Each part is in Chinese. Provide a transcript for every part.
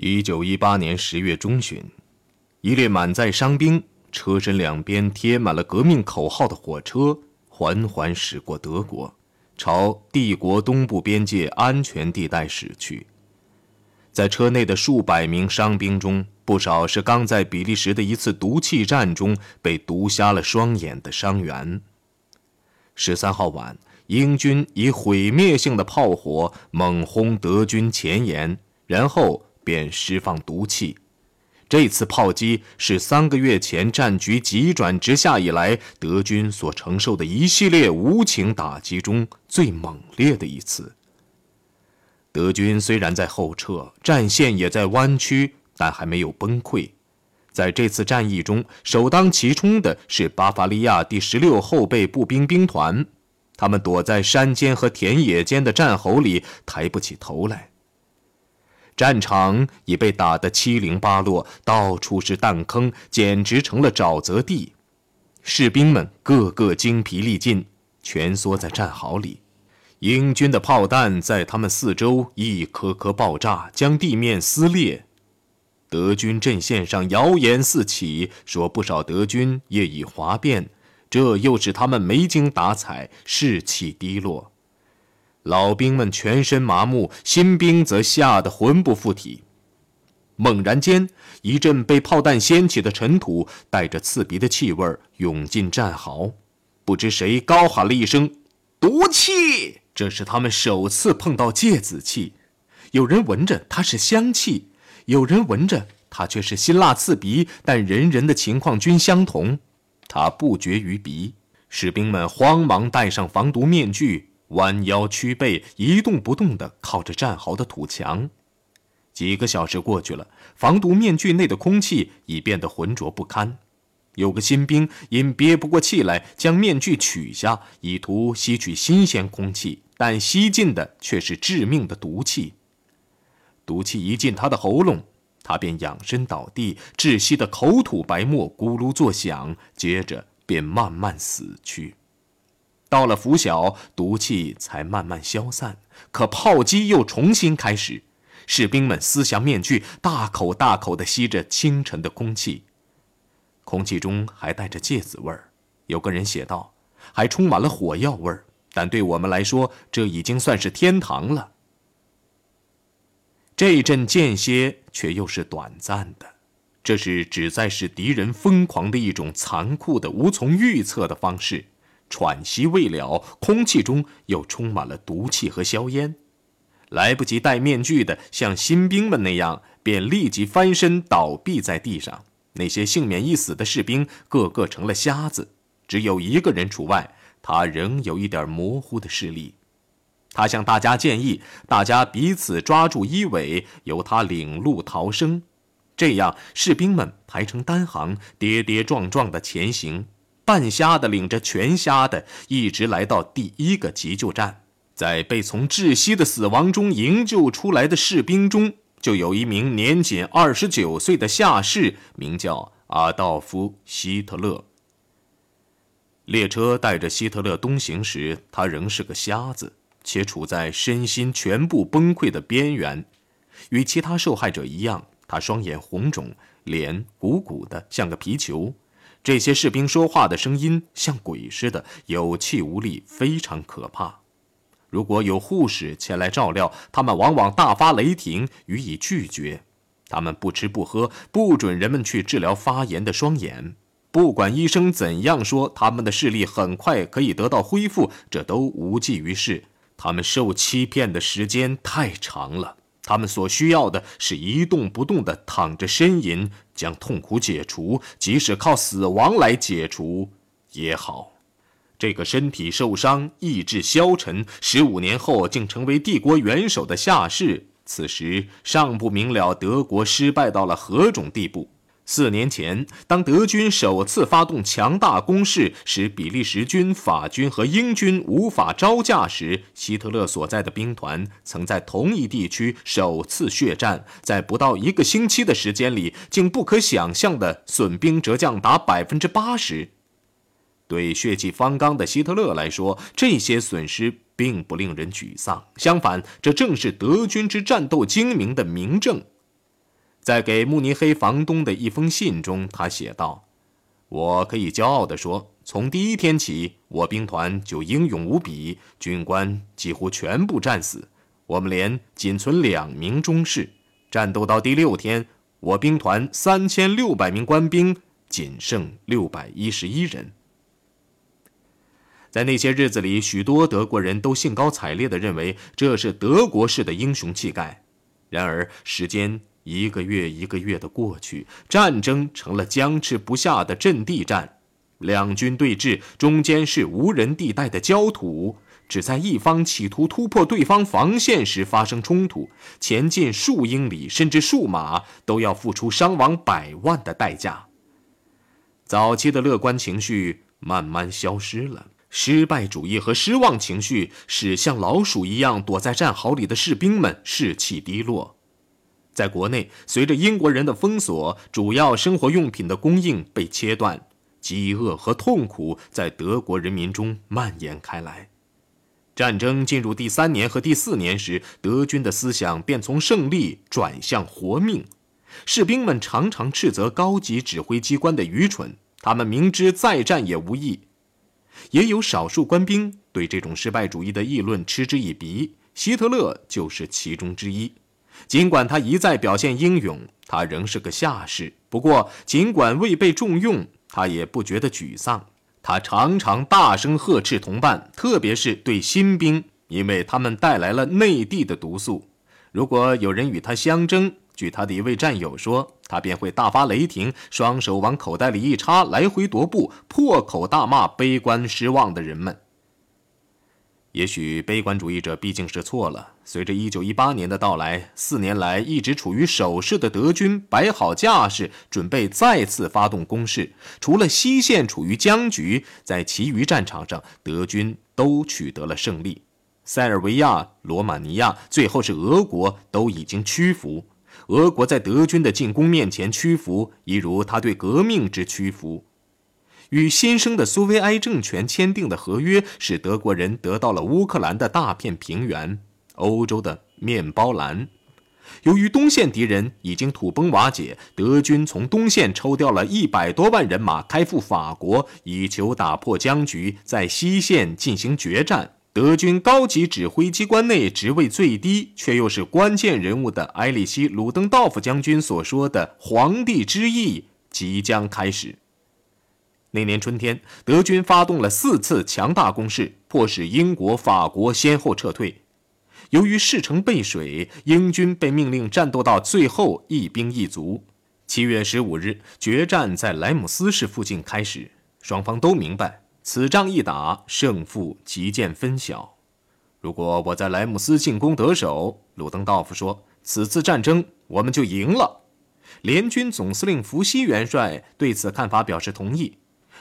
一九一八年十月中旬，一列满载伤兵、车身两边贴满了革命口号的火车缓缓驶过德国，朝帝国东部边界安全地带驶去。在车内的数百名伤兵中，不少是刚在比利时的一次毒气战中被毒瞎了双眼的伤员。十三号晚，英军以毁灭性的炮火猛轰德军前沿，然后。便释放毒气，这次炮击是三个月前战局急转直下以来德军所承受的一系列无情打击中最猛烈的一次。德军虽然在后撤，战线也在弯曲，但还没有崩溃。在这次战役中，首当其冲的是巴伐利亚第十六后备步兵兵团，他们躲在山间和田野间的战壕里，抬不起头来。战场已被打得七零八落，到处是弹坑，简直成了沼泽地。士兵们个个精疲力尽，蜷缩在战壕里。英军的炮弹在他们四周一颗颗爆炸，将地面撕裂。德军阵线上谣言四起，说不少德军业已哗变，这又使他们没精打采，士气低落。老兵们全身麻木，新兵则吓得魂不附体。猛然间，一阵被炮弹掀起的尘土带着刺鼻的气味涌进战壕。不知谁高喊了一声：“毒气！”这是他们首次碰到芥子气。有人闻着它是香气，有人闻着它却是辛辣刺鼻。但人人的情况均相同，它不绝于鼻。士兵们慌忙戴上防毒面具。弯腰屈背，一动不动地靠着战壕的土墙。几个小时过去了，防毒面具内的空气已变得浑浊不堪。有个新兵因憋不过气来，将面具取下，以图吸取新鲜空气，但吸进的却是致命的毒气。毒气一进他的喉咙，他便仰身倒地，窒息的口吐白沫，咕噜作响，接着便慢慢死去。到了拂晓，毒气才慢慢消散，可炮击又重新开始。士兵们撕下面具，大口大口地吸着清晨的空气，空气中还带着芥子味儿。有个人写道：“还充满了火药味儿。”但对我们来说，这已经算是天堂了。这一阵间歇却又是短暂的，这是旨在使敌人疯狂的一种残酷的、无从预测的方式。喘息未了，空气中又充满了毒气和硝烟。来不及戴面具的，像新兵们那样，便立即翻身倒闭在地上。那些幸免一死的士兵，个个成了瞎子，只有一个人除外，他仍有一点模糊的视力。他向大家建议，大家彼此抓住衣尾，由他领路逃生。这样，士兵们排成单行，跌跌撞撞地前行。半瞎的领着全瞎的，一直来到第一个急救站。在被从窒息的死亡中营救出来的士兵中，就有一名年仅二十九岁的下士，名叫阿道夫·希特勒。列车带着希特勒东行时，他仍是个瞎子，且处在身心全部崩溃的边缘。与其他受害者一样，他双眼红肿，脸鼓鼓的，像个皮球。这些士兵说话的声音像鬼似的，有气无力，非常可怕。如果有护士前来照料，他们往往大发雷霆，予以拒绝。他们不吃不喝，不准人们去治疗发炎的双眼。不管医生怎样说，他们的视力很快可以得到恢复，这都无济于事。他们受欺骗的时间太长了。他们所需要的是一动不动地躺着呻吟，将痛苦解除，即使靠死亡来解除也好。这个身体受伤、意志消沉，十五年后竟成为帝国元首的下士，此时尚不明了德国失败到了何种地步。四年前，当德军首次发动强大攻势，使比利时军、法军和英军无法招架时，希特勒所在的兵团曾在同一地区首次血战，在不到一个星期的时间里，竟不可想象的损兵折将达百分之八十。对血气方刚的希特勒来说，这些损失并不令人沮丧，相反，这正是德军之战斗精明的明证。在给慕尼黑房东的一封信中，他写道：“我可以骄傲地说，从第一天起，我兵团就英勇无比，军官几乎全部战死，我们连仅存两名中士。战斗到第六天，我兵团三千六百名官兵仅剩六百一十一人。”在那些日子里，许多德国人都兴高采烈地认为这是德国式的英雄气概。然而，时间一个月一个月的过去，战争成了僵持不下的阵地战，两军对峙，中间是无人地带的焦土，只在一方企图突破对方防线时发生冲突，前进数英里甚至数码都要付出伤亡百万的代价。早期的乐观情绪慢慢消失了。失败主义和失望情绪使像老鼠一样躲在战壕里的士兵们士气低落。在国内，随着英国人的封锁，主要生活用品的供应被切断，饥饿和痛苦在德国人民中蔓延开来。战争进入第三年和第四年时，德军的思想便从胜利转向活命。士兵们常常斥责高级指挥机关的愚蠢，他们明知再战也无益。也有少数官兵对这种失败主义的议论嗤之以鼻，希特勒就是其中之一。尽管他一再表现英勇，他仍是个下士。不过，尽管未被重用，他也不觉得沮丧。他常常大声呵斥同伴，特别是对新兵，因为他们带来了内地的毒素。如果有人与他相争，据他的一位战友说，他便会大发雷霆，双手往口袋里一插，来回踱步，破口大骂悲观失望的人们。也许悲观主义者毕竟是错了。随着1918年的到来，四年来一直处于守势的德军摆好架势，准备再次发动攻势。除了西线处于僵局，在其余战场上，德军都取得了胜利。塞尔维亚、罗马尼亚，最后是俄国，都已经屈服。俄国在德军的进攻面前屈服，一如他对革命之屈服。与新生的苏维埃政权签订的合约，使德国人得到了乌克兰的大片平原、欧洲的面包篮。由于东线敌人已经土崩瓦解，德军从东线抽调了一百多万人马开赴法国，以求打破僵局，在西线进行决战。德军高级指挥机关内职位最低却又是关键人物的埃里希·鲁登道夫将军所说的“皇帝之役”即将开始。那年春天，德军发动了四次强大攻势，迫使英国、法国先后撤退。由于事成背水，英军被命令战斗到最后一兵一卒。七月十五日，决战在莱姆斯市附近开始，双方都明白。此仗一打，胜负即见分晓。如果我在莱姆斯进攻得手，鲁登道夫说，此次战争我们就赢了。联军总司令福西元帅对此看法表示同意。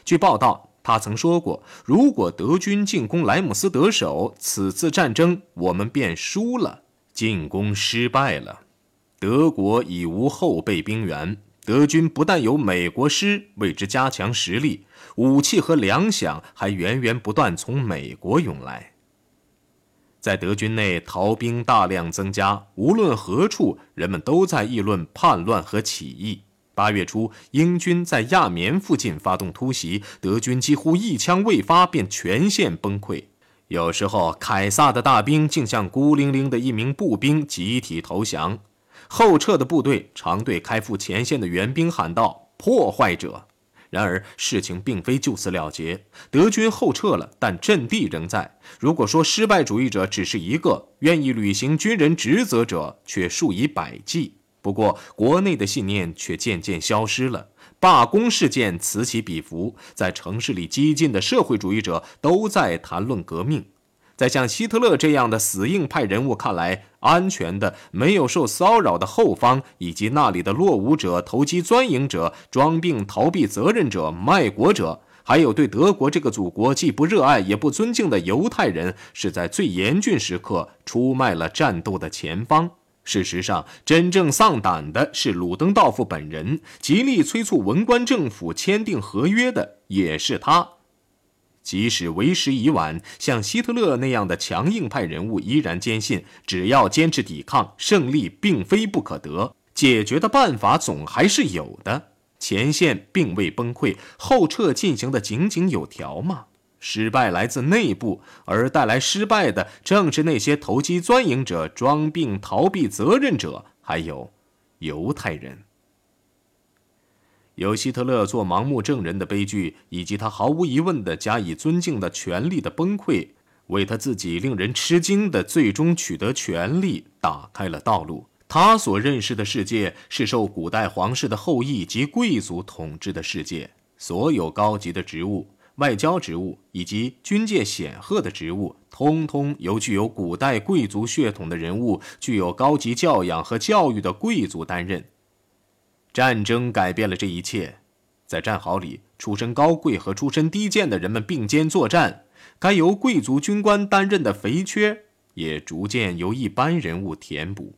据报道，他曾说过，如果德军进攻莱姆斯得手，此次战争我们便输了。进攻失败了，德国已无后备兵源。德军不但有美国师为之加强实力，武器和粮饷还源源不断从美国涌来。在德军内，逃兵大量增加，无论何处，人们都在议论叛乱和起义。八月初，英军在亚眠附近发动突袭，德军几乎一枪未发便全线崩溃。有时候，凯撒的大兵竟像孤零零的一名步兵集体投降。后撤的部队常对开赴前线的援兵喊道：“破坏者！”然而事情并非就此了结，德军后撤了，但阵地仍在。如果说失败主义者只是一个，愿意履行军人职责者却数以百计。不过，国内的信念却渐渐消失了，罢工事件此起彼伏，在城市里激进的社会主义者都在谈论革命。在像希特勒这样的死硬派人物看来，安全的、没有受骚扰的后方，以及那里的落伍者、投机钻营者、装病逃避责任者、卖国者，还有对德国这个祖国既不热爱也不尊敬的犹太人，是在最严峻时刻出卖了战斗的前方。事实上，真正丧胆的是鲁登道夫本人，极力催促文官政府签订合约的也是他。即使为时已晚，像希特勒那样的强硬派人物依然坚信，只要坚持抵抗，胜利并非不可得。解决的办法总还是有的。前线并未崩溃，后撤进行的井井有条嘛。失败来自内部，而带来失败的正是那些投机钻营者、装病逃避责任者，还有犹太人。有希特勒做盲目证人的悲剧，以及他毫无疑问的加以尊敬的权力的崩溃，为他自己令人吃惊的最终取得权力打开了道路。他所认识的世界是受古代皇室的后裔及贵族统治的世界，所有高级的职务。外交职务以及军界显赫的职务，通通由具有古代贵族血统的人物、具有高级教养和教育的贵族担任。战争改变了这一切，在战壕里，出身高贵和出身低贱的人们并肩作战，该由贵族军官担任的肥缺也逐渐由一般人物填补。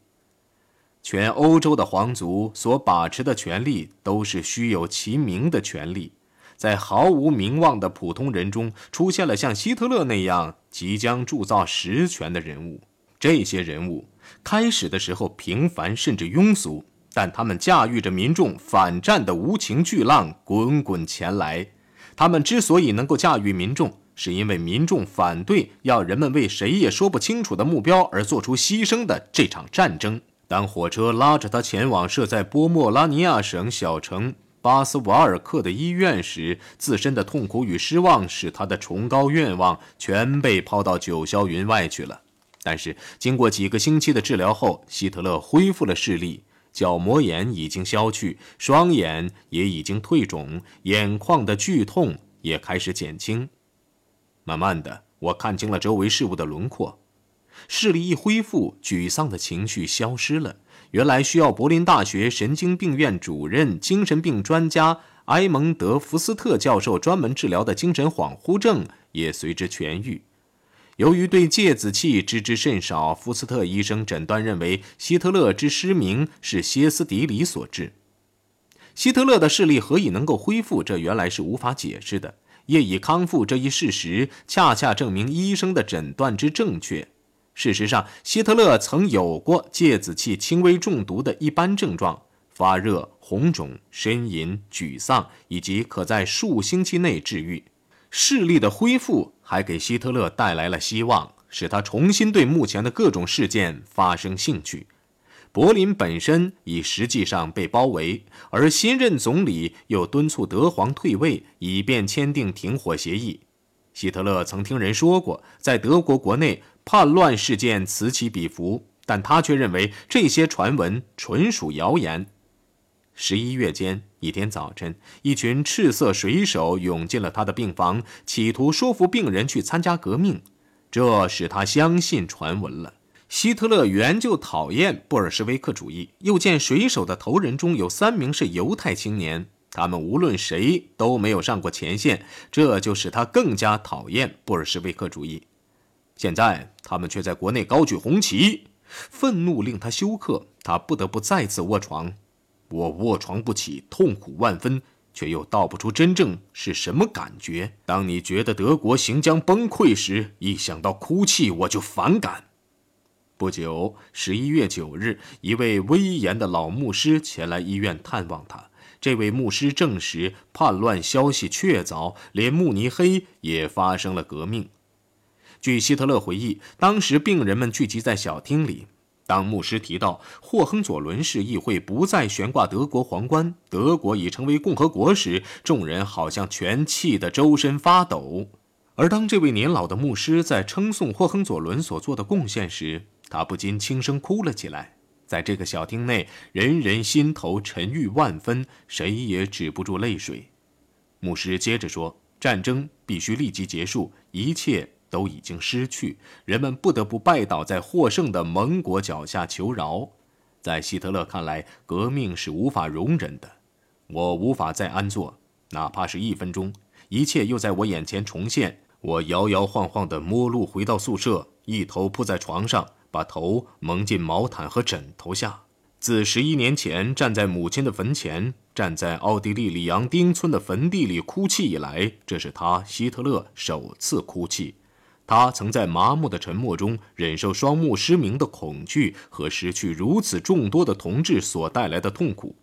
全欧洲的皇族所把持的权力，都是虚有其名的权力。在毫无名望的普通人中，出现了像希特勒那样即将铸造实权的人物。这些人物开始的时候平凡甚至庸俗，但他们驾驭着民众反战的无情巨浪，滚滚前来。他们之所以能够驾驭民众，是因为民众反对要人们为谁也说不清楚的目标而做出牺牲的这场战争。当火车拉着他前往设在波莫拉尼亚省小城。巴斯瓦尔克的医院时，自身的痛苦与失望使他的崇高愿望全被抛到九霄云外去了。但是，经过几个星期的治疗后，希特勒恢复了视力，角膜炎已经消去，双眼也已经退肿，眼眶的剧痛也开始减轻。慢慢的，我看清了周围事物的轮廓，视力一恢复，沮丧的情绪消失了。原来需要柏林大学神经病院主任、精神病专家埃蒙德·福斯特教授专门治疗的精神恍惚症也随之痊愈。由于对芥子气知之甚少，福斯特医生诊断认为希特勒之失明是歇斯底里所致。希特勒的视力何以能够恢复？这原来是无法解释的。业已康复这一事实，恰恰证明医生的诊断之正确。事实上，希特勒曾有过芥子气轻微中毒的一般症状：发热、红肿、呻吟、沮丧，以及可在数星期内治愈。视力的恢复还给希特勒带来了希望，使他重新对目前的各种事件发生兴趣。柏林本身已实际上被包围，而新任总理又敦促德皇退位，以便签订停火协议。希特勒曾听人说过，在德国国内。叛乱事件此起彼伏，但他却认为这些传闻纯属谣言。十一月间一天早晨，一群赤色水手涌进了他的病房，企图说服病人去参加革命，这使他相信传闻了。希特勒原就讨厌布尔什维克主义，又见水手的头人中有三名是犹太青年，他们无论谁都没有上过前线，这就使他更加讨厌布尔什维克主义。现在他们却在国内高举红旗，愤怒令他休克，他不得不再次卧床。我卧床不起，痛苦万分，却又道不出真正是什么感觉。当你觉得德国行将崩溃时，一想到哭泣，我就反感。不久，十一月九日，一位威严的老牧师前来医院探望他。这位牧师证实叛乱消息确凿，连慕尼黑也发生了革命。据希特勒回忆，当时病人们聚集在小厅里。当牧师提到霍亨佐伦市议会不再悬挂德国皇冠，德国已成为共和国时，众人好像全气得周身发抖。而当这位年老的牧师在称颂霍亨佐伦所做的贡献时，他不禁轻声哭了起来。在这个小厅内，人人心头沉郁万分，谁也止不住泪水。牧师接着说：“战争必须立即结束，一切。”都已经失去，人们不得不拜倒在获胜的盟国脚下求饶。在希特勒看来，革命是无法容忍的。我无法再安坐，哪怕是一分钟。一切又在我眼前重现。我摇摇晃晃地摸路回到宿舍，一头扑在床上，把头蒙进毛毯和枕头下。自十一年前站在母亲的坟前，站在奥地利里昂丁村的坟地里哭泣以来，这是他希特勒首次哭泣。他曾在麻木的沉默中忍受双目失明的恐惧和失去如此众多的同志所带来的痛苦。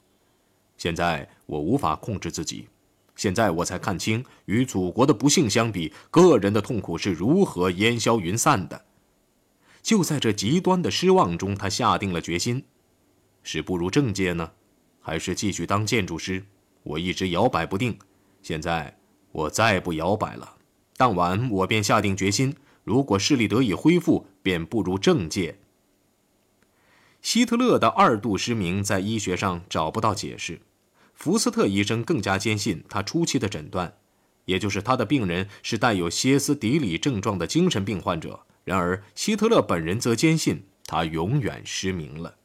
现在我无法控制自己，现在我才看清，与祖国的不幸相比，个人的痛苦是如何烟消云散的。就在这极端的失望中，他下定了决心：是步入政界呢，还是继续当建筑师？我一直摇摆不定，现在我再不摇摆了。当晚，我便下定决心：如果视力得以恢复，便步入政界。希特勒的二度失明在医学上找不到解释，福斯特医生更加坚信他初期的诊断，也就是他的病人是带有歇斯底里症状的精神病患者。然而，希特勒本人则坚信他永远失明了。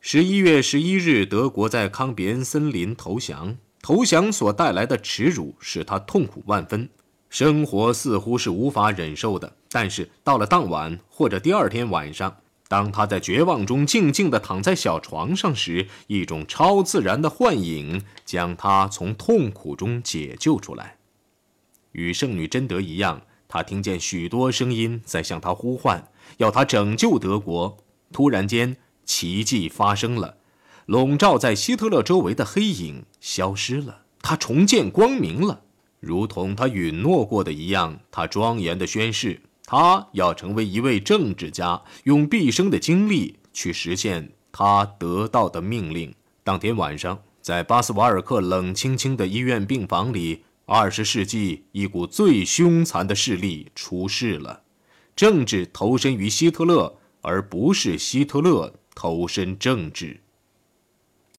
十一月十一日，德国在康比恩森林投降。投降所带来的耻辱使他痛苦万分，生活似乎是无法忍受的。但是到了当晚或者第二天晚上，当他在绝望中静静地躺在小床上时，一种超自然的幻影将他从痛苦中解救出来。与圣女贞德一样，他听见许多声音在向他呼唤，要他拯救德国。突然间，奇迹发生了。笼罩在希特勒周围的黑影消失了，他重见光明了，如同他允诺过的一样。他庄严地宣誓，他要成为一位政治家，用毕生的精力去实现他得到的命令。当天晚上，在巴斯瓦尔克冷清清的医院病房里，二十世纪一股最凶残的势力出世了：政治投身于希特勒，而不是希特勒投身政治。